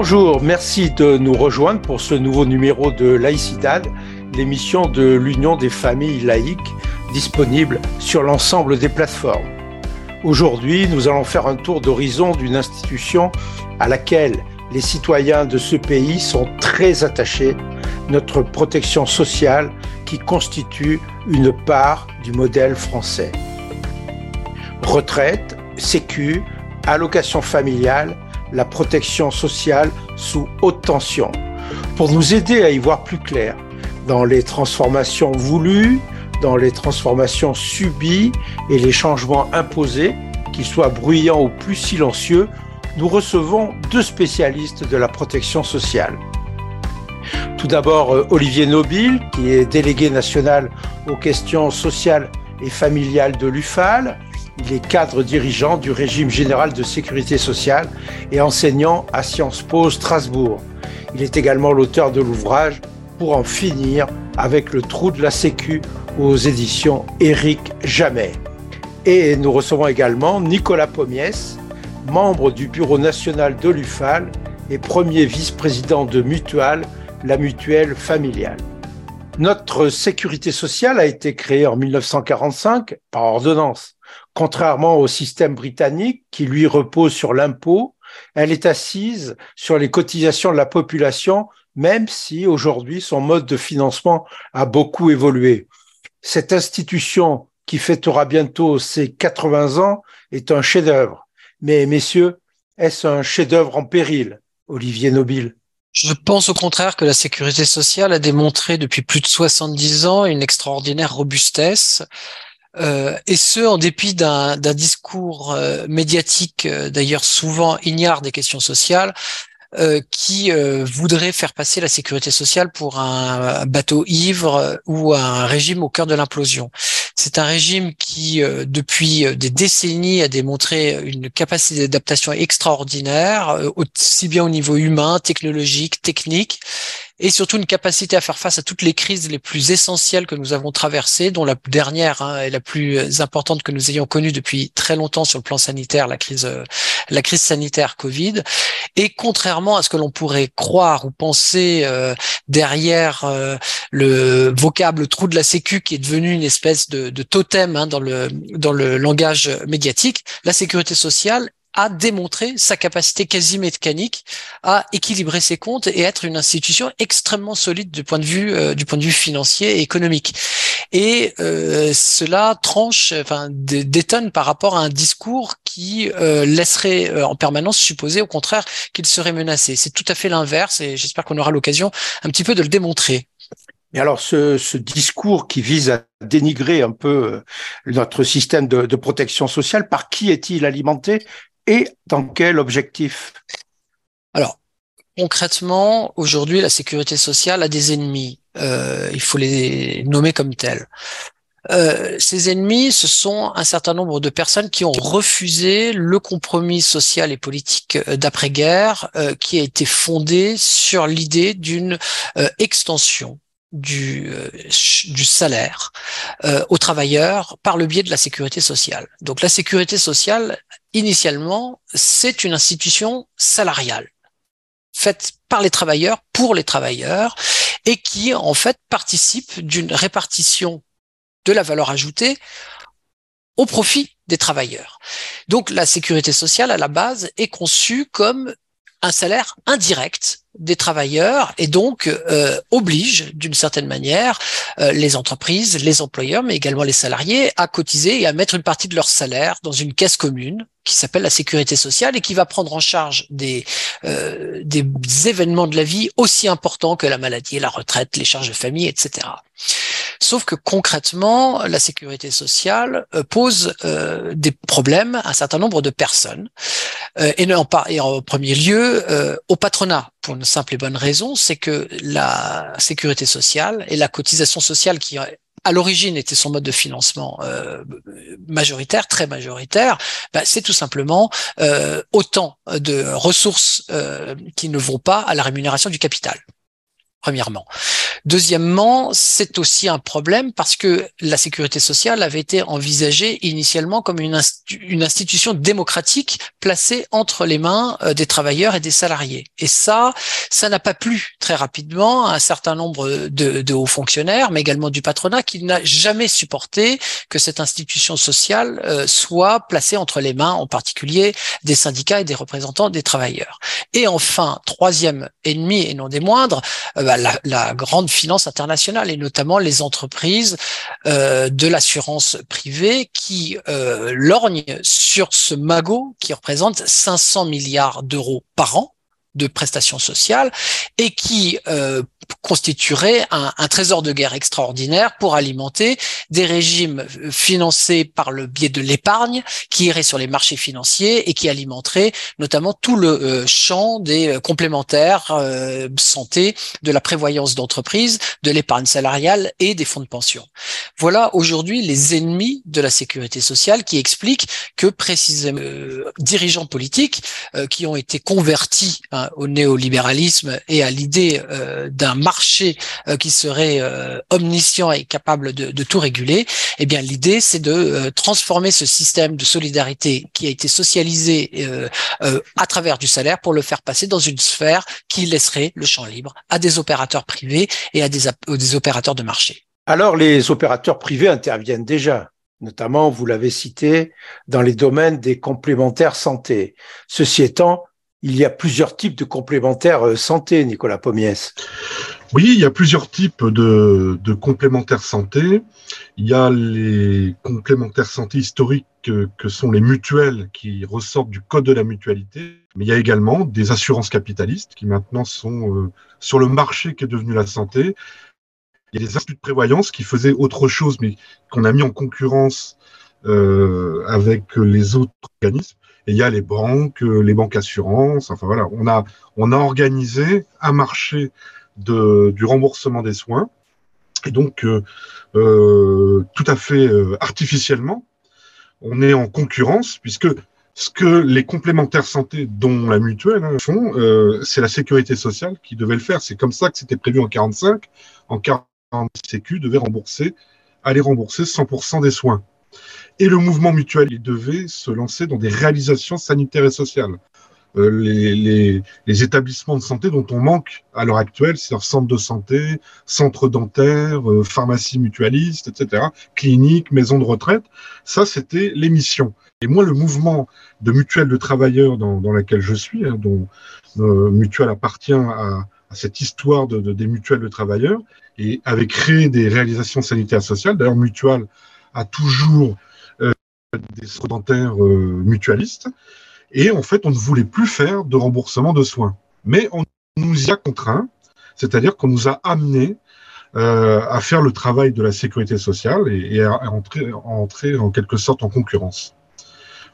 Bonjour, merci de nous rejoindre pour ce nouveau numéro de Laïcidad, l'émission de l'Union des familles laïques, disponible sur l'ensemble des plateformes. Aujourd'hui, nous allons faire un tour d'horizon d'une institution à laquelle les citoyens de ce pays sont très attachés, notre protection sociale qui constitue une part du modèle français. Retraite, sécu, allocation familiale, la protection sociale sous haute tension. Pour nous aider à y voir plus clair dans les transformations voulues, dans les transformations subies et les changements imposés, qu'ils soient bruyants ou plus silencieux, nous recevons deux spécialistes de la protection sociale. Tout d'abord, euh, Olivier Nobile, qui est délégué national aux questions sociales et familiales de l'UFAL, il est cadre dirigeant du régime général de sécurité sociale et enseignant à Sciences Po Strasbourg. Il est également l'auteur de l'ouvrage Pour en finir avec le trou de la Sécu aux éditions Éric Jamais. Et nous recevons également Nicolas Pommiès, membre du bureau national de l'UFAL et premier vice-président de Mutual, la mutuelle familiale. Notre sécurité sociale a été créée en 1945 par ordonnance. Contrairement au système britannique qui lui repose sur l'impôt, elle est assise sur les cotisations de la population, même si aujourd'hui son mode de financement a beaucoup évolué. Cette institution qui fêtera bientôt ses 80 ans est un chef-d'œuvre. Mais messieurs, est-ce un chef-d'œuvre en péril, Olivier Nobile je pense au contraire que la sécurité sociale a démontré depuis plus de 70 ans une extraordinaire robustesse, et ce, en dépit d'un discours euh, médiatique, euh, d'ailleurs souvent ignare des questions sociales, qui voudrait faire passer la sécurité sociale pour un bateau ivre ou un régime au cœur de l'implosion. C'est un régime qui, depuis des décennies, a démontré une capacité d'adaptation extraordinaire, aussi bien au niveau humain, technologique, technique, et surtout une capacité à faire face à toutes les crises les plus essentielles que nous avons traversées, dont la dernière hein, est la plus importante que nous ayons connue depuis très longtemps sur le plan sanitaire, la crise, euh, la crise sanitaire Covid. Et contrairement à ce que l'on pourrait croire ou penser euh, derrière euh, le vocable trou de la sécu qui est devenu une espèce de, de totem hein, dans le dans le langage médiatique, la sécurité sociale a démontré sa capacité quasi mécanique à équilibrer ses comptes et être une institution extrêmement solide du point de vue euh, du point de vue financier et économique. Et euh, cela tranche, enfin détonne par rapport à un discours qui euh, laisserait en permanence supposer au contraire qu'il serait menacé. C'est tout à fait l'inverse et j'espère qu'on aura l'occasion un petit peu de le démontrer. Et alors, ce, ce, discours qui vise à dénigrer un peu notre système de, de protection sociale, par qui est-il alimenté? Et dans quel objectif? Alors, concrètement, aujourd'hui, la sécurité sociale a des ennemis. Euh, il faut les nommer comme tels. Euh, ces ennemis, ce sont un certain nombre de personnes qui ont refusé le compromis social et politique euh, d'après-guerre qui a été fondé sur l'idée d'une extension du, euh, du salaire euh, aux travailleurs par le biais de la sécurité sociale. Donc la sécurité sociale, initialement, c'est une institution salariale faite par les travailleurs pour les travailleurs et qui en fait participe d'une répartition de la valeur ajoutée au profit des travailleurs. Donc la sécurité sociale à la base est conçue comme un salaire indirect des travailleurs et donc euh, oblige d'une certaine manière euh, les entreprises, les employeurs, mais également les salariés à cotiser et à mettre une partie de leur salaire dans une caisse commune qui s'appelle la sécurité sociale et qui va prendre en charge des, euh, des événements de la vie aussi importants que la maladie, la retraite, les charges de famille, etc. Sauf que concrètement, la sécurité sociale euh, pose euh, des problèmes à un certain nombre de personnes, euh, et, en, premier lieu au patronat, pour une simple et bonne raison, c'est que la sécurité sociale et la cotisation sociale qui à l'origine était son mode de financement majoritaire, très majoritaire, bah, c'est tout simplement autant de ressources qui ne vont pas à la rémunération du capital. Premièrement. Deuxièmement, c'est aussi un problème parce que la sécurité sociale avait été envisagée initialement comme une, institution démocratique placée entre les mains euh, des travailleurs et des salariés. Et ça, ça n'a pas plu très rapidement à un certain nombre de, hauts fonctionnaires, mais également du patronat, qui n'a jamais supporté que cette institution sociale euh, soit placée entre les mains, en particulier des syndicats et des représentants des travailleurs. Et enfin, troisième ennemi et non des moindres, euh, la, la grande finance internationale et notamment les entreprises euh, de l'assurance privée qui euh, lorgnent sur ce magot qui représente 500 milliards d'euros par an de prestations sociales et qui euh, constituerait un, trésor de guerre extraordinaire pour alimenter des régimes financés par le biais de l'épargne qui irait sur les marchés financiers et qui alimenterait notamment tout le euh, champ des euh, complémentaires euh, santé, de la prévoyance d'entreprise, de l'épargne salariale et des fonds de pension. Voilà aujourd'hui les ennemis de la sécurité sociale qui expliquent que précisément euh, dirigeants politiques qui ont été convertis au néolibéralisme et à l'idée d'un marché euh, qui serait euh, omniscient et capable de, tout réguler, eh bien l'idée c'est de euh, transformer ce système de solidarité qui a été socialisé à travers du salaire pour le faire passer dans une sphère qui laisserait le champ libre à des opérateurs privés et à des opérateurs de marché. Alors les opérateurs privés interviennent déjà notamment, vous l'avez cité, dans les domaines des complémentaires santé. Ceci étant, il y a plusieurs types de complémentaires santé, Nicolas Pommiès. Oui, il y a plusieurs types de, complémentaires santé. Il y a les complémentaires santé historiques que, que, sont les mutuelles qui ressortent du code de la mutualité. Mais il y a également des assurances capitalistes qui maintenant sont euh, sur le marché qui est devenu la santé. Il y a des instituts de prévoyance qui faisaient autre chose, mais qu'on a mis en concurrence euh, avec les autres organismes. Et il y a les banques, les banques assurances. Enfin voilà, on a on a organisé un marché de, du remboursement des soins. Et donc, euh, euh, tout à fait euh, artificiellement, on est en concurrence, puisque ce que les complémentaires santé, dont la mutuelle, hein, font, euh, c'est la sécurité sociale qui devait le faire. C'est comme ça que c'était prévu en 45. En 40, Sécu devait rembourser, aller rembourser 100% des soins. Et le mouvement mutuel, il devait se lancer dans des réalisations sanitaires et sociales. Euh, les, les, les, établissements de santé dont on manque à l'heure actuelle, c'est-à-dire centres de santé, centres dentaires, euh, pharmacies mutualistes, etc., cliniques, maisons de retraite. Ça, c'était l'émission. Et moi, le mouvement de mutuelle de travailleurs dans, dans laquelle je suis, hein, dont euh, Mutuelle appartient à, à cette histoire de, de, des mutuelles de travailleurs, et avait créé des réalisations sanitaires sociales. D'ailleurs, Mutuelle a toujours des dentaires euh, mutualistes. Et en fait, on ne voulait plus faire de remboursement de soins. Mais on nous y a contraint, c'est-à-dire qu'on nous a amené euh, à faire le travail de la sécurité sociale et, et à, entrer, à, entrer, en quelque sorte en concurrence.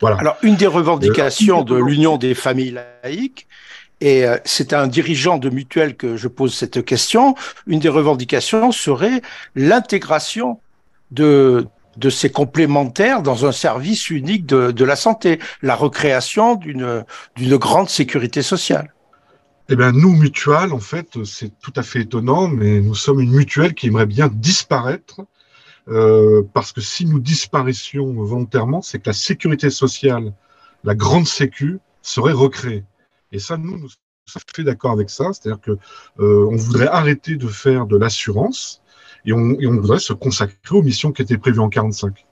Voilà. Alors, une des revendications euh, de l'Union des familles laïques, et euh, c'est à un dirigeant de mutuelle que je pose cette question, une des revendications serait l'intégration de, de ces complémentaires dans un service unique de, la santé, la recréation d'une grande sécurité sociale. Eh bien, nous, mutuelles, en fait, c'est tout à fait étonnant, mais nous sommes une mutuelle qui aimerait bien disparaître, euh, parce que si nous disparaissions volontairement, c'est que la sécurité sociale, la grande sécu, serait recréée. Et ça, nous, nous sommes fait d'accord avec ça, c'est-à-dire que euh, on voudrait arrêter de faire de l'assurance, et on, et on, voudrait se consacrer aux missions qui étaient prévues en 45.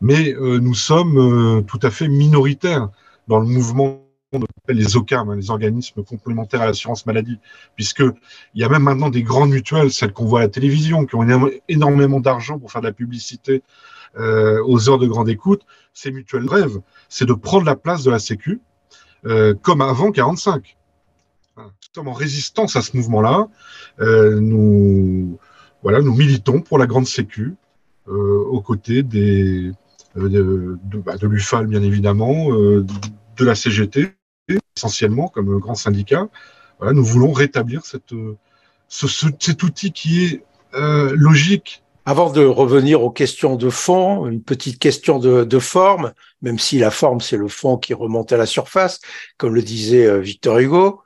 Mais euh, nous sommes euh, tout à fait minoritaires dans le mouvement les OCAM, hein, les organismes complémentaires à l'assurance maladie, puisque il y a même maintenant des grandes mutuelles, celles qu'on voit à la télévision, qui ont énormément d'argent pour faire de la publicité euh, aux heures de grande écoute. Ces mutuelles rêvent, c'est de prendre la place de la Sécu, euh, comme avant 45. Nous sommes en résistance à ce mouvement-là. Euh, nous voilà, nous militons pour la grande sécu euh, aux côtés des, euh, de, bah, de l'UFAL, bien évidemment, euh, de la CGT, essentiellement comme grand syndicat. Voilà, nous voulons rétablir cette, ce, ce, cet outil qui est euh, logique. Avant de revenir aux questions de fond, une petite question de, de forme, même si la forme, c'est le fond qui remonte à la surface, comme le disait Victor Hugo,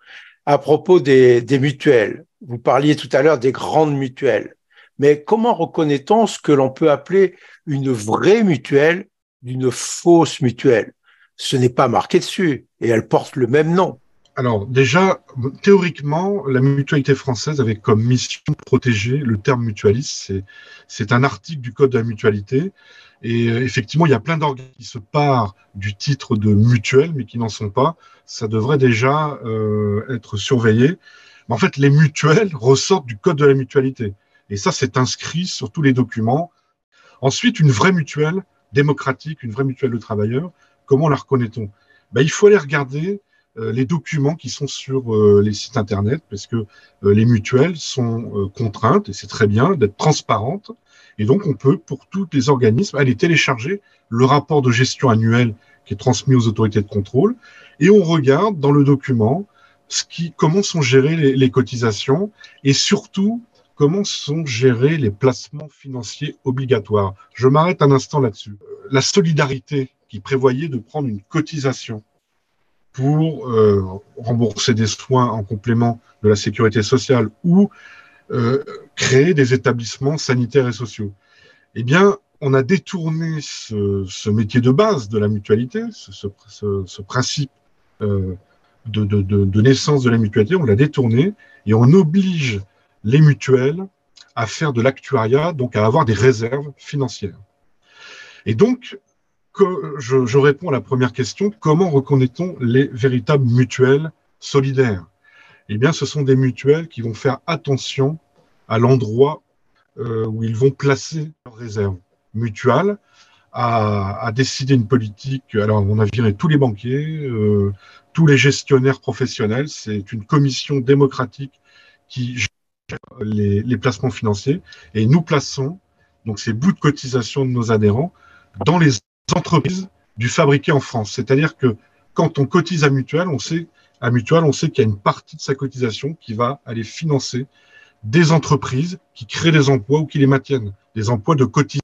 à propos des, des mutuelles Vous parliez tout à l'heure des grandes mutuelles. Mais comment reconnaît-on ce que l'on peut appeler une vraie mutuelle d'une fausse mutuelle? Ce n'est pas marqué dessus et elle porte le même nom. Alors déjà, théoriquement, la mutualité française avait comme mission de protéger le terme mutualiste. C'est un article du Code de la mutualité. Et euh, effectivement, il y a plein d'organes qui se partent du titre de mutuelle, mais qui n'en sont pas. Ça devrait déjà euh, être surveillé. En fait, les mutuelles ressortent du Code de la mutualité. Et ça, c'est inscrit sur tous les documents. Ensuite, une vraie mutuelle démocratique, une vraie mutuelle de travailleurs, comment la reconnaît-on? Ben, Il faut aller regarder euh, les documents qui sont sur euh, les sites Internet, parce que euh, les mutuelles sont contraintes, et c'est très bien, d'être transparentes. Et donc, on peut, pour tous les organismes, aller télécharger le rapport de gestion annuel qui est transmis aux autorités de contrôle, et on regarde dans le document ce qui, comment sont gérées les, les cotisations, et surtout comment sont gérés les placements financiers obligatoires? Je m'arrête un instant là-dessus. La solidarité qui prévoyait de prendre une cotisation pour euh, rembourser des soins en complément de la sécurité sociale ou euh, créer des établissements sanitaires et sociaux. Eh bien, on a détourné ce, métier de base de la mutualité, ce, principe euh, de, naissance de la mutualité, on l'a détourné et on oblige les mutuelles à faire de l'actuariat, donc à avoir des réserves financières. Et donc, je, réponds à la première question, comment reconnaît-on les véritables mutuelles solidaires? Eh bien, ce sont des mutuelles qui vont faire attention à l'endroit euh, où ils vont placer leurs réserves. Mutuales à, décider une politique. Alors, on a viré tous les banquiers, euh, tous les gestionnaires professionnels. C'est une commission démocratique qui les, placements financiers et nous plaçons donc ces bouts de cotisation de nos adhérents dans les entreprises du fabriqué en France. C'est-à-dire que quand on cotise à mutuelle, on sait, à on sait qu'il y a une partie de sa cotisation qui va aller financer des entreprises qui créent des emplois ou qui les maintiennent, des emplois de cotisation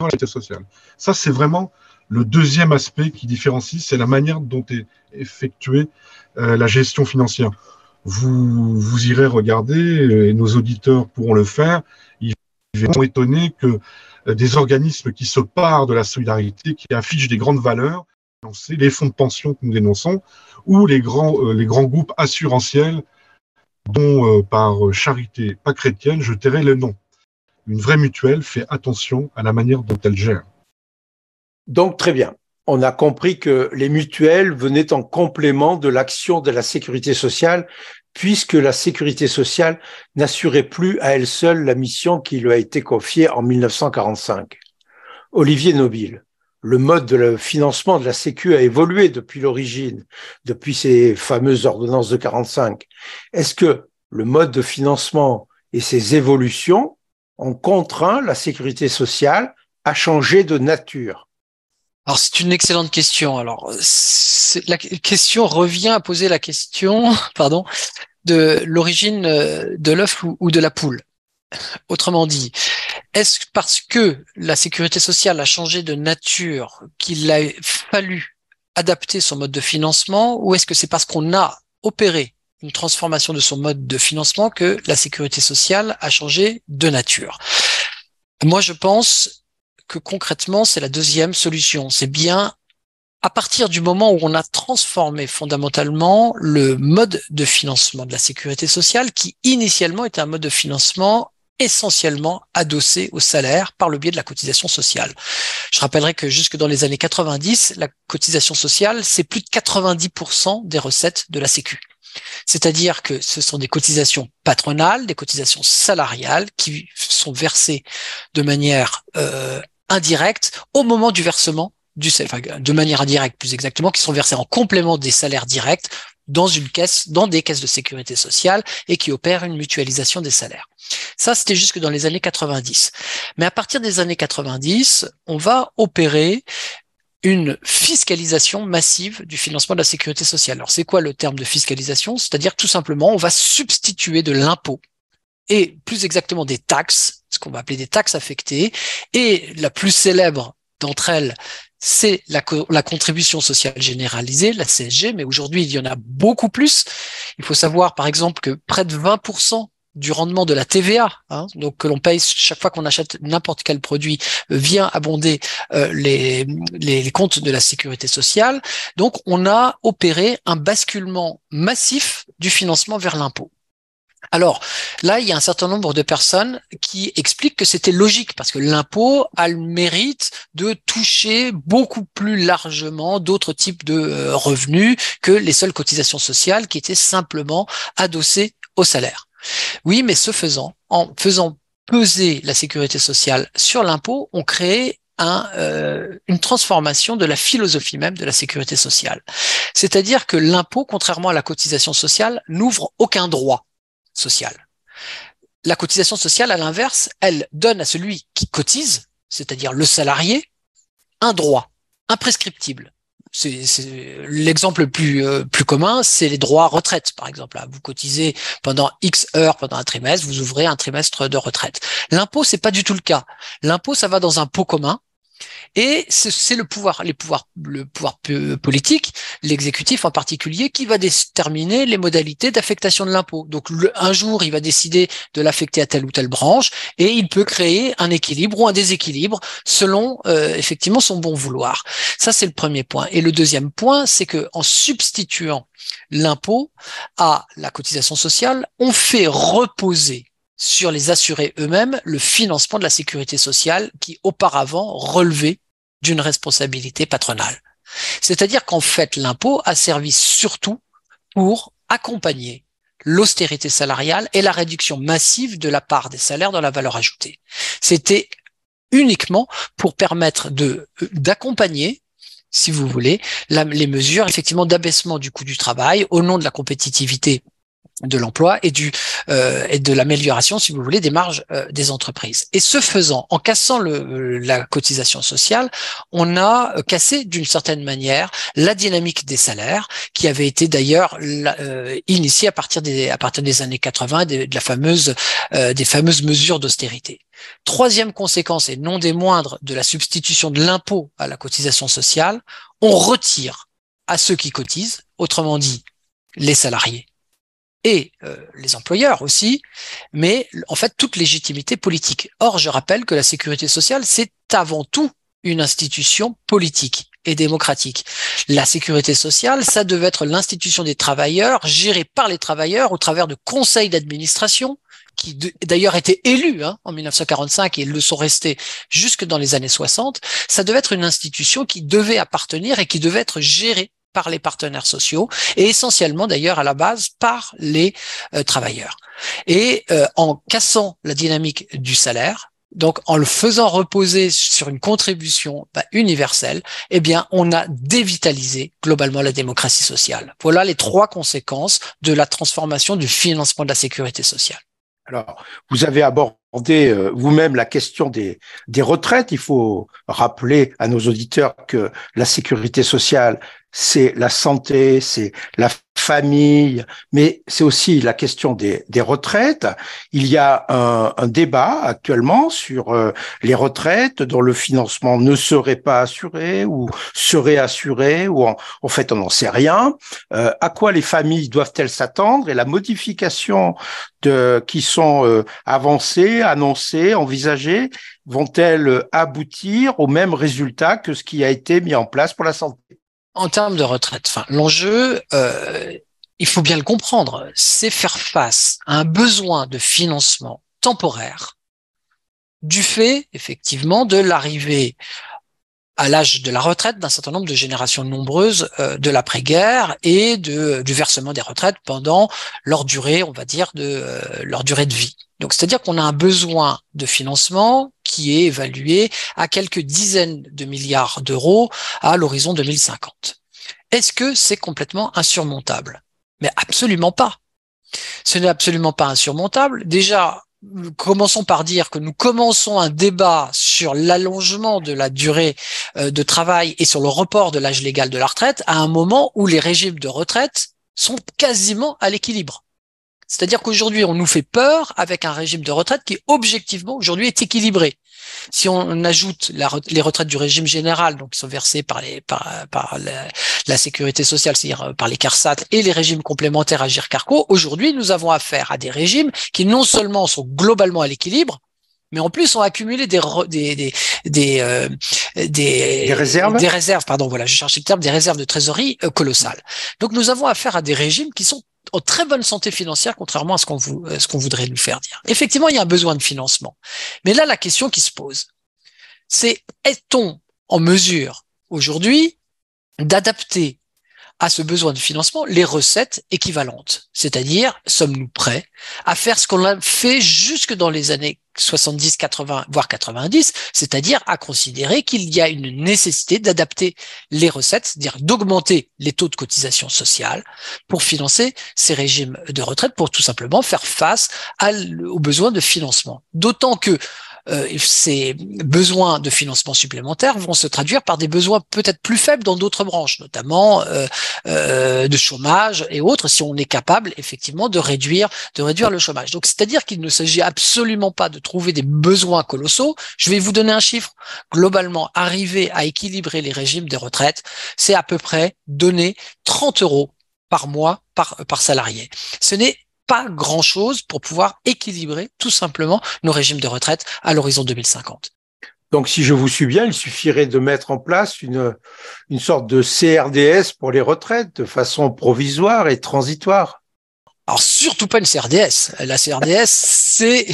à la sociale. Ça, c'est vraiment le deuxième aspect qui différencie, c'est la manière dont est effectuée euh, la gestion financière. Vous, vous irez regarder, et nos auditeurs pourront le faire, ils vont étonner que euh, des organismes qui se partent de la solidarité, qui affichent des grandes valeurs, les fonds de pension que nous dénonçons, ou les grands, euh, les grands groupes assurantiels dont, euh, par charité pas chrétienne, je tairai le nom. Une vraie mutuelle fait attention à la manière dont elle gère. Donc, très bien. On a compris que les mutuelles venaient en complément de l'action de la sécurité sociale puisque la sécurité sociale n'assurait plus à elle seule la mission qui lui a été confiée en 1945. Olivier Nobile, le mode de financement de la Sécu a évolué depuis l'origine, depuis ces fameuses ordonnances de 45. Est-ce que le mode de financement et ses évolutions ont contraint la sécurité sociale à changer de nature? Alors c'est une excellente question. Alors la question revient à poser la question, pardon, de l'origine euh, de l'œuf ou de la poule. Autrement dit, est-ce parce que la sécurité sociale a changé de nature qu'il a fallu adapter son mode de financement ou est-ce que c'est parce qu'on a opéré une transformation de son mode de financement que la sécurité sociale a changé de nature? Moi, je pense que concrètement, c'est la deuxième solution. C'est bien à partir du moment où on a transformé fondamentalement le mode de financement de la sécurité sociale, qui initialement était un mode de financement essentiellement adossé au salaire par le biais de la cotisation sociale. Je rappellerai que jusque dans les années 90, la cotisation sociale, c'est plus de 90% des recettes de la Sécu. C'est-à-dire que ce sont des cotisations patronales, des cotisations salariales qui sont versées de manière euh, indirecte au moment du versement du, enfin, de manière indirecte plus exactement, qui sont versés en complément des salaires directs dans une caisse, dans des caisses de sécurité sociale et qui opèrent une mutualisation des salaires. Ça, c'était jusque dans les années 90. Mais à partir des années 90, on va opérer une fiscalisation massive du financement de la sécurité sociale. Alors, c'est quoi le terme de fiscalisation? C'est-à-dire tout simplement, on va substituer de l'impôt et plus exactement des taxes, ce qu'on va appeler des taxes affectées, et la plus célèbre d'entre elles, c'est la, contribution sociale généralisée, la CSG, mais aujourd'hui, il y en a beaucoup plus. Il faut savoir, par exemple, que près de 20% du rendement de la TVA, hein, donc que l'on paye chaque fois qu'on achète n'importe quel produit, euh, vient abonder euh, les, les, comptes de la sécurité sociale. Donc on a opéré un basculement massif du financement vers l'impôt. Alors là, il y a un certain nombre de personnes qui expliquent que c'était logique parce que l'impôt a le mérite de toucher beaucoup plus largement d'autres types de euh, revenus que les seules cotisations sociales qui étaient simplement adossées au salaire. Oui, mais ce faisant, en faisant peser la sécurité sociale sur l'impôt, on crée euh, une transformation de la philosophie même de la sécurité sociale. C'est-à-dire que l'impôt, contrairement à la cotisation sociale, n'ouvre aucun droit social. La cotisation sociale, à l'inverse, elle donne à celui qui cotise, c'est-à-dire le salarié, un droit imprescriptible c'est l'exemple le plus euh, plus commun, c'est les droits retraite, par exemple. Vous cotisez pendant X heures pendant un trimestre, vous ouvrez un trimestre de retraite. L'impôt, c'est pas du tout le cas. L'impôt, ça va dans un pot commun et c'est le pouvoir, les pouvoirs, le pouvoir politique, l'exécutif en particulier, qui va déterminer les modalités d'affectation de l'impôt. Donc un jour, il va décider de l'affecter à telle ou telle branche, et il peut créer un équilibre ou un déséquilibre selon euh, effectivement son bon vouloir. Ça, c'est le premier point. Et le deuxième point, c'est que en substituant l'impôt à la cotisation sociale, on fait reposer sur les assurés eux-mêmes le financement de la sécurité sociale qui auparavant relevait d'une responsabilité patronale. C'est-à-dire qu'en fait, l'impôt a servi surtout pour accompagner l'austérité salariale et la réduction massive de la part des salaires dans la valeur ajoutée. C'était uniquement pour permettre de d'accompagner si vous voulez, les mesures effectivement d'abaissement du coût du travail au nom de la compétitivité de l'emploi et du euh, et de l'amélioration, si vous voulez, des marges euh, des entreprises. Et ce faisant, en cassant la cotisation sociale, on a euh, cassé d'une certaine manière la dynamique des salaires, qui avait été d'ailleurs initiée à partir des à partir des années 80, de, de la fameuse des fameuses mesures d'austérité. Troisième conséquence, et non des moindres, de la substitution de l'impôt à la cotisation sociale, on retire à ceux qui cotisent, autrement dit les salariés, et euh, les employeurs aussi, mais en fait toute légitimité politique. Or, je rappelle que la sécurité sociale, c'est avant tout une institution politique et démocratique. La sécurité sociale, ça devait être l'institution des travailleurs, gérée par les travailleurs au travers de conseils d'administration, qui d'ailleurs étaient élus hein, en 1945 et le sont restés jusque dans les années 60. Ça devait être une institution qui devait appartenir et qui devait être gérée par les partenaires sociaux et essentiellement d'ailleurs à la base par les euh, travailleurs. Et euh, en cassant la dynamique du salaire, donc en le faisant reposer sur une contribution bah, universelle, eh bien on a dévitalisé globalement la démocratie sociale. Voilà les trois conséquences de la transformation du financement de la sécurité sociale. Alors, vous avez abordé euh, vous-même la question des, des retraites. Il faut rappeler à nos auditeurs que la sécurité sociale, c'est la santé, c'est la famille, mais c'est aussi la question des, des, retraites. Il y a un, un débat actuellement sur euh, les retraites dont le financement ne serait pas assuré ou serait assuré, ou en, en fait on n'en sait rien. Euh, à quoi les familles doivent-elles s'attendre et la modification de, qui sont euh, avancées, annoncées, envisagées, vont-elles aboutir au même résultat que ce qui a été mis en place pour la santé? En termes de retraite, l'enjeu, euh, il faut bien le comprendre, c'est faire face à un besoin de financement temporaire du fait, effectivement, de l'arrivée à l'âge de la retraite d'un certain nombre de générations nombreuses euh, de l'après-guerre et de, du versement des retraites pendant leur durée, on va dire, de euh, leur durée de vie. Donc, c'est-à-dire qu'on a un besoin de financement qui est évalué à quelques dizaines de milliards d'euros à l'horizon 2050. Est-ce que c'est complètement insurmontable? Mais absolument pas. Ce n'est absolument pas insurmontable. Déjà, commençons par dire que nous commençons un débat sur l'allongement de la durée euh, de travail et sur le report de l'âge légal de la retraite à un moment où les régimes de retraite sont quasiment à l'équilibre. C'est-à-dire qu'aujourd'hui, on nous fait peur avec un régime de retraite qui, objectivement, aujourd'hui, est équilibré. Si on ajoute les retraites du régime général, donc qui sont versées par, les, par, par la, sécurité sociale, c'est-à-dire euh, par les CARSAT et les régimes complémentaires à GIRCARCO, aujourd'hui, nous avons affaire à des régimes qui non seulement sont globalement à l'équilibre, mais en plus ont accumulé des des des des, euh, des, réserves. des réserves pardon voilà je cherchais le terme des réserves de trésorerie euh, colossales. Donc nous avons affaire à des régimes qui sont en très bonne santé financière, contrairement à ce qu'on voudrait nous faire dire. Effectivement, il y a un besoin de financement. Mais là, la question qui se pose, c'est est-on en mesure aujourd'hui d'adapter à ce besoin de financement les recettes équivalentes. C'est-à-dire, sommes-nous prêts à faire ce qu'on a fait jusque dans les années 70, 80, voire 90, c'est-à-dire à considérer qu'il y a une nécessité d'adapter les recettes, c'est-à-dire d'augmenter les taux de cotisation sociale pour financer ces régimes de retraite, pour tout simplement faire face aux besoins de financement. D'autant que euh, ces besoins de financement supplémentaires vont se traduire par des besoins peut-être plus faibles dans d'autres branches, notamment euh, euh, de chômage et autres, si on est capable effectivement de réduire, de réduire le chômage. Donc, c'est-à-dire qu'il ne s'agit absolument pas de trouver des besoins colossaux. Je vais vous donner un chiffre. Globalement, arriver à équilibrer les régimes de retraite, c'est à peu près donner 30 euros par mois par, par salarié. Ce n'est pas grand-chose pour pouvoir équilibrer tout simplement nos régimes de retraite à l'horizon 2050. Donc, si je vous suis bien, il suffirait de mettre en place une, une sorte de CRDS pour les retraites de façon provisoire et transitoire. Alors surtout pas une CRDS. La CRDS, c'est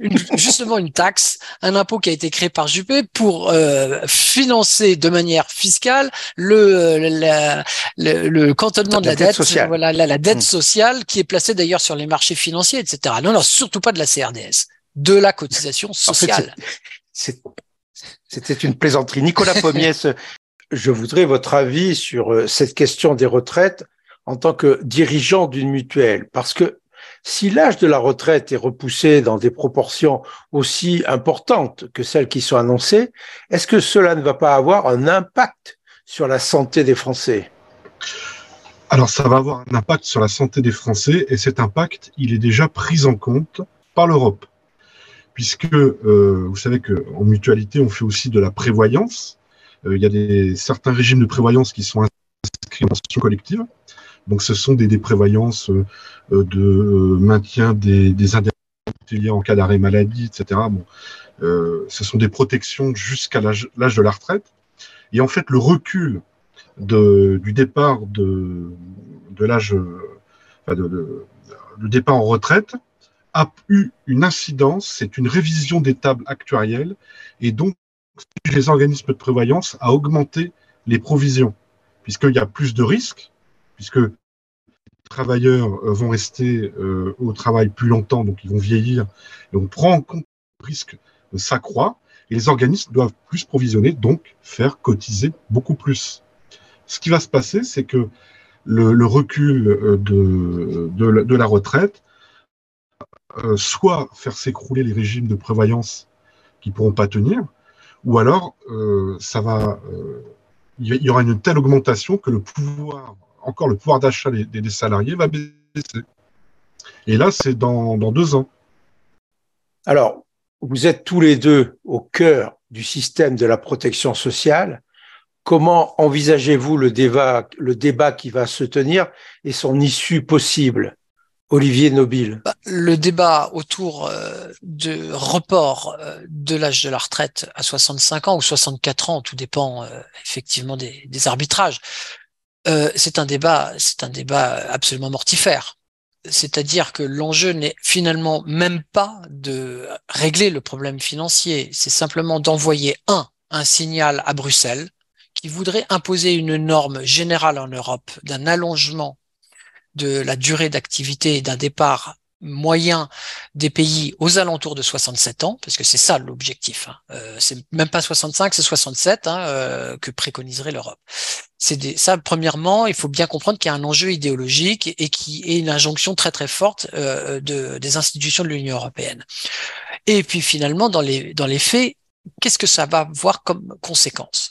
justement une taxe, un impôt qui a été créé par Juppé pour euh, financer de manière fiscale le, le, le, cantonnement de la, dette, sociale. voilà la, dette hmm. sociale qui est placée d'ailleurs sur les marchés financiers, etc. Non, non, surtout pas de la CRDS, de la cotisation sociale. C'était une plaisanterie. Nicolas Pommiès, je voudrais votre avis sur euh, cette question des retraites en tant que dirigeant d'une mutuelle, parce que si l'âge de la retraite est repoussé dans des proportions aussi importantes que celles qui sont annoncées, est-ce que cela ne va pas avoir un impact sur la santé des Français? Alors ça va avoir un impact sur la santé des Français et cet impact, il est déjà pris en compte par l'Europe. Puisque euh, vous savez qu'en mutualité, on fait aussi de la prévoyance. Euh, il y a des, certains régimes de prévoyance qui sont inscrits en collective. Donc, ce sont des, des prévoyances euh, de euh, maintien des, des en cas d'arrêt maladie, etc. Euh, ce sont des protections jusqu'à l'âge de la retraite. Et en fait, le recul du départ de, l'âge, le départ en retraite a eu une incidence, c'est une révision des tables actuarielles, et donc les organismes de prévoyance à augmenter les provisions, puisqu'il y a plus de risques, puisque les travailleurs euh, vont rester euh, au travail plus longtemps, donc ils vont vieillir, et on prend en compte le risque s'accroît, et les organismes doivent plus provisionner, donc faire cotiser beaucoup plus. Ce qui va se passer, c'est que le, recul euh, de, la, retraite, soit faire s'écrouler les régimes de prévoyance qui ne pourront pas tenir, ou alors ça va, il y aura une telle augmentation que le pouvoir encore le pouvoir d'achat des, salariés va baisser. Et là, c'est dans, deux ans. Alors, vous êtes tous les deux au cœur du système de la protection sociale. Comment envisagez-vous le débat, le débat qui va se tenir et son issue possible Olivier Nobile? Bah, le débat autour euh, de report euh, de l'âge de la retraite à 65 ans ou 64 ans, tout dépend euh, effectivement des, arbitrages. Euh, c'est un débat, c'est un débat absolument mortifère. C'est-à-dire que l'enjeu n'est finalement même pas de régler le problème financier, c'est simplement d'envoyer un, un signal à Bruxelles qui voudrait imposer une norme générale en Europe d'un allongement de la durée d'activité et d'un départ moyen des pays aux alentours de 67 ans, parce que c'est ça l'objectif. Hein. Euh, c'est même pas 65, c'est 67 hein, euh, que préconiserait l'Europe. C'est ça. Premièrement, il faut bien comprendre qu'il y a un enjeu idéologique et qui est une injonction très très forte euh, de, des institutions de l'Union européenne. Et puis finalement, dans les dans les faits, qu'est-ce que ça va avoir comme conséquence?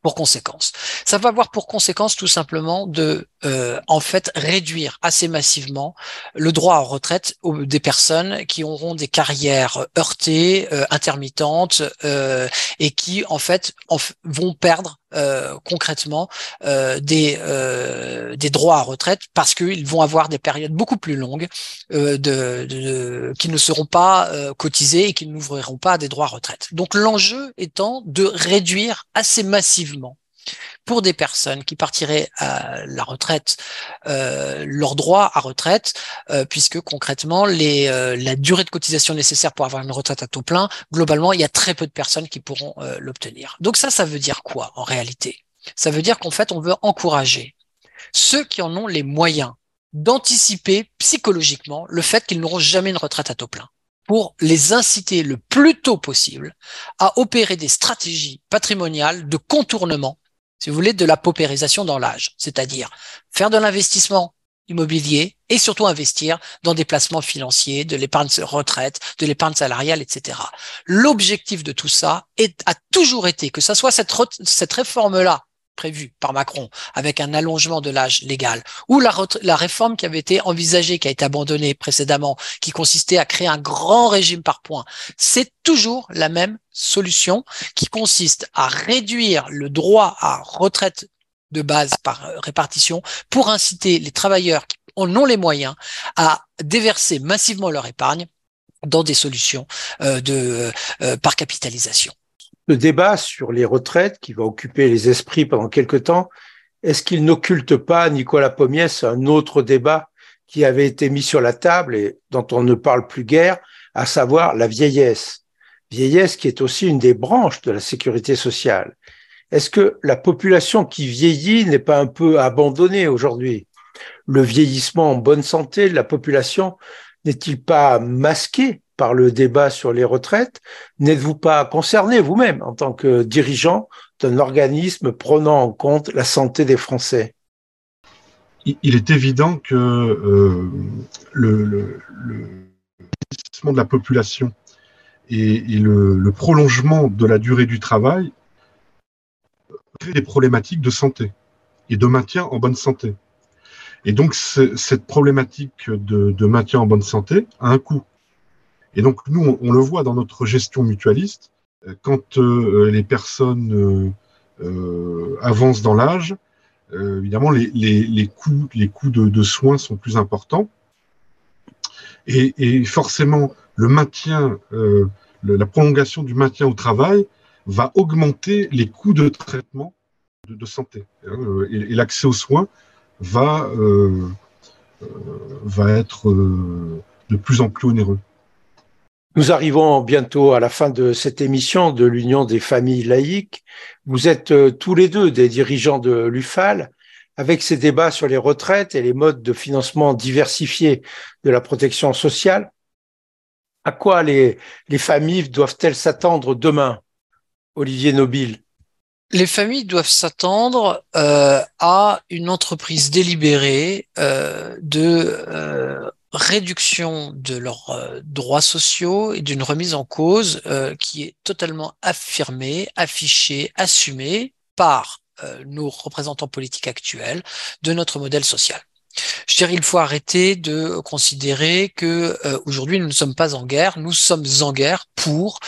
Pour conséquence Ça va avoir pour conséquence tout simplement de, euh, en fait, réduire assez massivement le droit à retraite des personnes qui auront des carrières heurtées, euh, intermittentes, euh, et qui, en fait, vont perdre euh, concrètement euh, des, euh, des droits à retraite parce qu'ils vont avoir des périodes beaucoup plus longues de, de, qui ne seront pas cotisés et qui n'ouvriront pas des droits à retraite. Donc l'enjeu étant de réduire assez massivement pour des personnes qui partiraient à la retraite, euh, leur droit à retraite, euh, puisque concrètement, les, euh, la durée de cotisation nécessaire pour avoir une retraite à taux plein, globalement, il y a très peu de personnes qui pourront euh, l'obtenir. Donc ça, ça veut dire quoi en réalité? Ça veut dire qu'en fait, on veut encourager ceux qui en ont les moyens d'anticiper psychologiquement le fait qu'ils n'auront jamais une retraite à taux plein pour les inciter le plus tôt possible à opérer des stratégies patrimoniales de contournement si vous voulez, de la paupérisation dans l'âge, c'est-à-dire faire de l'investissement immobilier et surtout investir dans des placements financiers, de l'épargne retraite, de l'épargne salariale, etc. L'objectif de tout ça a toujours été que ça soit cette, cette réforme-là prévu par Macron avec un allongement de l'âge légal ou la, réforme qui avait été envisagée, qui a été abandonnée précédemment, qui consistait à créer un grand régime par points, c'est toujours la même solution qui consiste à réduire le droit à retraite de base par répartition pour inciter les travailleurs qui en ont les moyens à déverser massivement leur épargne dans des solutions euh, de euh, par capitalisation le débat sur les retraites qui va occuper les esprits pendant quelque temps, est-ce qu'il n'occulte pas, Nicolas Pommiès, un autre débat qui avait été mis sur la table et dont on ne parle plus guère, à savoir la vieillesse? Vieillesse qui est aussi une des branches de la sécurité sociale. Est-ce que la population qui vieillit n'est pas un peu abandonnée aujourd'hui? Le vieillissement en bonne santé de la population n'est-il pas masqué par le débat sur les retraites. N'êtes-vous pas concerné vous-même en tant que dirigeant d'un organisme prenant en compte la santé des Français? Il est évident que euh, le, le, de la population et, le, prolongement de la durée du travail crée des problématiques de santé et de maintien en bonne santé. Et donc, cette problématique de, maintien en bonne santé a un coût. Et donc, nous, on, le voit dans notre gestion mutualiste, euh, quand euh, les personnes euh, avancent dans l'âge, évidemment, les, les, les, coûts, les coûts de, soins sont plus importants. Et, forcément, le maintien, la prolongation du maintien au travail va augmenter les coûts de traitement de, santé. Hein, et, et l'accès aux soins va, va être de plus en plus onéreux. Nous arrivons bientôt à la fin de cette émission de l'Union des familles laïques. Vous êtes euh, tous les deux des dirigeants de l'UFAL. Avec ces débats sur les retraites et les modes de financement diversifiés de la protection sociale, à quoi les, les familles doivent-elles s'attendre demain Olivier Nobile. Les familles doivent s'attendre euh, à une entreprise délibérée euh, de réduction de leurs euh, droits sociaux et d'une remise en cause euh, qui est totalement affirmée, affichée, assumée par euh, nos représentants politiques actuels de notre modèle social. Je dirais, il faut arrêter de considérer que aujourd'hui nous ne sommes pas en guerre, nous sommes en guerre pour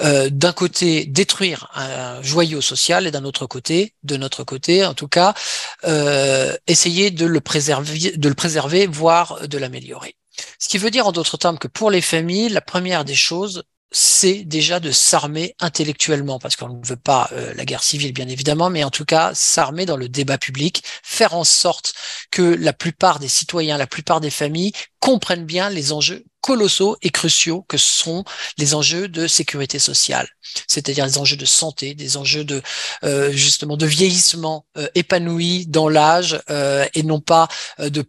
d'un côté détruire un joyau social et d'un autre côté, de notre côté en tout cas, essayer de le préserver, de le préserver, voire de l'améliorer. Ce qui veut dire en d'autres termes que pour les familles, la première des choses, c'est déjà de s'armer intellectuellement, parce qu'on ne veut pas euh, la guerre civile, bien évidemment, mais en tout cas s'armer dans le débat public, faire en sorte que la plupart des citoyens, la plupart des familles comprennent bien les enjeux colossaux et cruciaux que sont les enjeux de sécurité sociale, c'est-à-dire les enjeux de santé, des enjeux de euh, justement de vieillissement euh, épanoui dans l'âge euh, et non pas euh, de,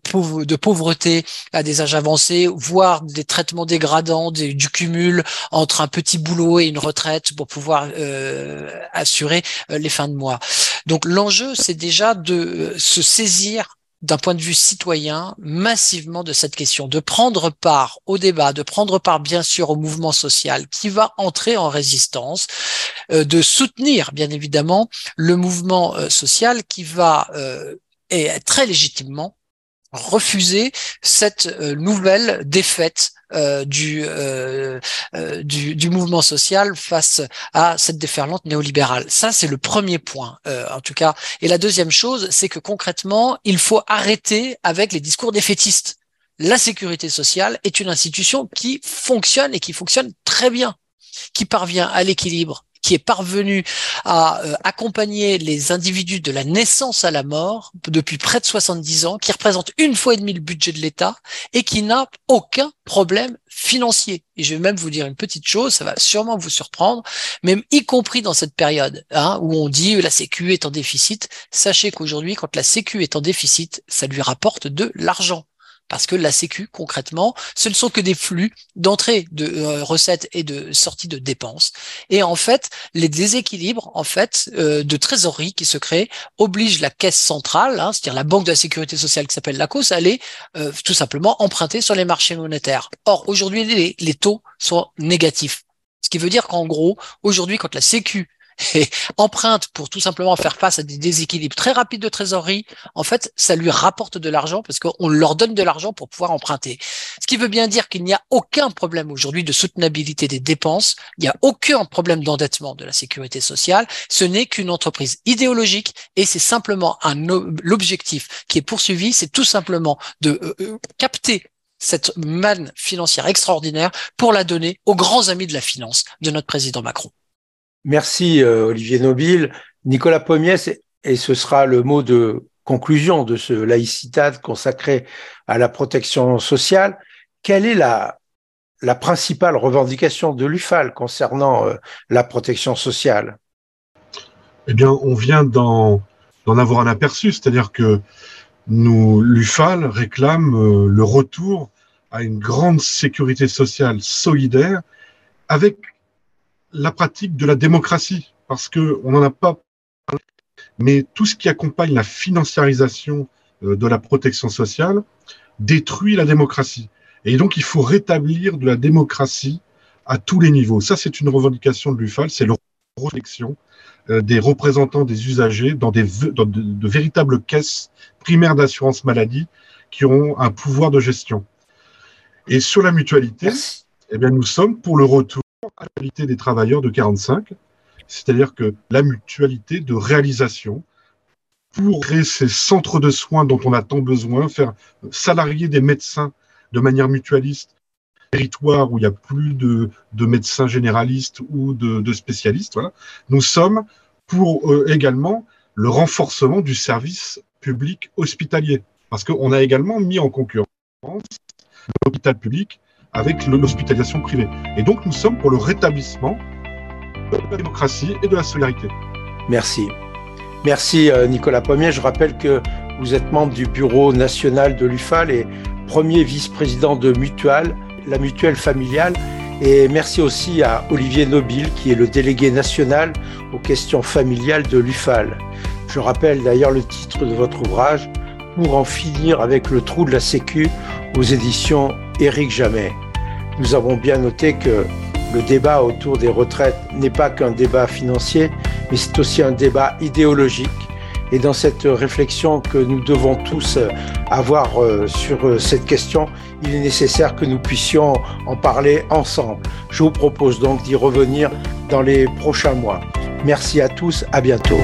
de pauvreté à des âges avancés, voire des traitements dégradants, du cumul entre un petit boulot et une retraite pour pouvoir euh, assurer les fins de mois. Donc l'enjeu, c'est déjà de se saisir d'un point de vue citoyen massivement de cette question, de prendre part au débat, de prendre part bien sûr au mouvement social qui va entrer en résistance, euh, de soutenir bien évidemment le mouvement euh, social qui va euh, et très légitimement refuser cette nouvelle défaite du, euh, du, du mouvement social face à cette déferlante néolibérale. Ça, c'est le premier point, en tout cas. Et la deuxième chose, c'est que concrètement, il faut arrêter avec les discours défaitistes. La sécurité sociale est une institution qui fonctionne et qui fonctionne très bien, qui parvient à l'équilibre qui est parvenu à euh, accompagner les individus de la naissance à la mort depuis près de 70 ans, qui représente une fois et demie le budget de l'État et qui n'a aucun problème financier. Et je vais même vous dire une petite chose, ça va sûrement vous surprendre, même y compris dans cette période hein, où on dit la Sécu est en déficit, sachez qu'aujourd'hui, quand la Sécu est en déficit, ça lui rapporte de l'argent parce que la Sécu, concrètement, ce ne sont que des flux d'entrée de euh, recettes et de sortie de dépenses. Et en fait, les déséquilibres en fait euh, de trésorerie qui se créent obligent la caisse centrale, hein, c'est-à-dire la banque de la sécurité sociale qui s'appelle la COS, à aller euh, tout simplement emprunter sur les marchés monétaires. Or, aujourd'hui, les, les taux sont négatifs. Ce qui veut dire qu'en gros, aujourd'hui, quand la Sécu et emprunte pour tout simplement faire face à des déséquilibres très rapides de trésorerie, en fait, ça lui rapporte de l'argent parce qu'on leur donne de l'argent pour pouvoir emprunter. Ce qui veut bien dire qu'il n'y a aucun problème aujourd'hui de soutenabilité des dépenses, il n'y a aucun problème d'endettement de la sécurité sociale, ce n'est qu'une entreprise idéologique et c'est simplement un l'objectif qui est poursuivi, c'est tout simplement de euh, euh, capter cette manne financière extraordinaire pour la donner aux grands amis de la finance de notre président Macron. Merci euh, Olivier Nobile. Nicolas Pommiès, et ce sera le mot de conclusion de ce laïcitat consacré à la protection sociale. Quelle est la, principale revendication de l'UFAL concernant euh, la protection sociale? Eh bien, on vient d'en avoir un aperçu, c'est-à-dire que nous, l'UFAL réclame euh, le retour à une grande sécurité sociale solidaire avec la pratique de la démocratie, parce que on n'en a pas parlé, mais tout ce qui accompagne la financiarisation euh, de la protection sociale détruit la démocratie. Et donc, il faut rétablir de la démocratie à tous les niveaux. Ça, c'est une revendication de l'UFAL, c'est la réflexion euh, des représentants des usagers dans, des, dans de, véritables caisses primaires d'assurance maladie qui ont un pouvoir de gestion. Et sur la mutualité, eh bien, nous sommes pour le retour à des travailleurs de 45, c'est-à-dire que la mutualité de réalisation pour créer ces centres de soins dont on a tant besoin, faire salarier des médecins de manière mutualiste, territoire où il n'y a plus de, médecins généralistes ou de, spécialistes. Voilà. Nous sommes pour euh, également le renforcement du service public hospitalier, parce qu'on a également mis en concurrence l'hôpital public avec l'hospitalisation privée. Et donc nous sommes pour le rétablissement de la démocratie et de la solidarité. Merci. Merci euh, Nicolas Pommier. Je rappelle que vous êtes membre du bureau national de l'UFAL et premier vice-président de Mutual, la mutuelle familiale. Et merci aussi à Olivier Nobile, qui est le délégué national aux questions familiales de l'UFAL. Je rappelle d'ailleurs le titre de votre ouvrage, Pour en finir avec le trou de la Sécu, aux éditions Éric Jamais. Nous avons bien noté que le débat autour des retraites n'est pas qu'un débat financier, mais c'est aussi un débat idéologique. Et dans cette réflexion que nous devons tous avoir euh, sur euh, cette question, il est nécessaire que nous puissions en parler ensemble. Je vous propose donc d'y revenir dans les prochains mois. Merci à tous, à bientôt.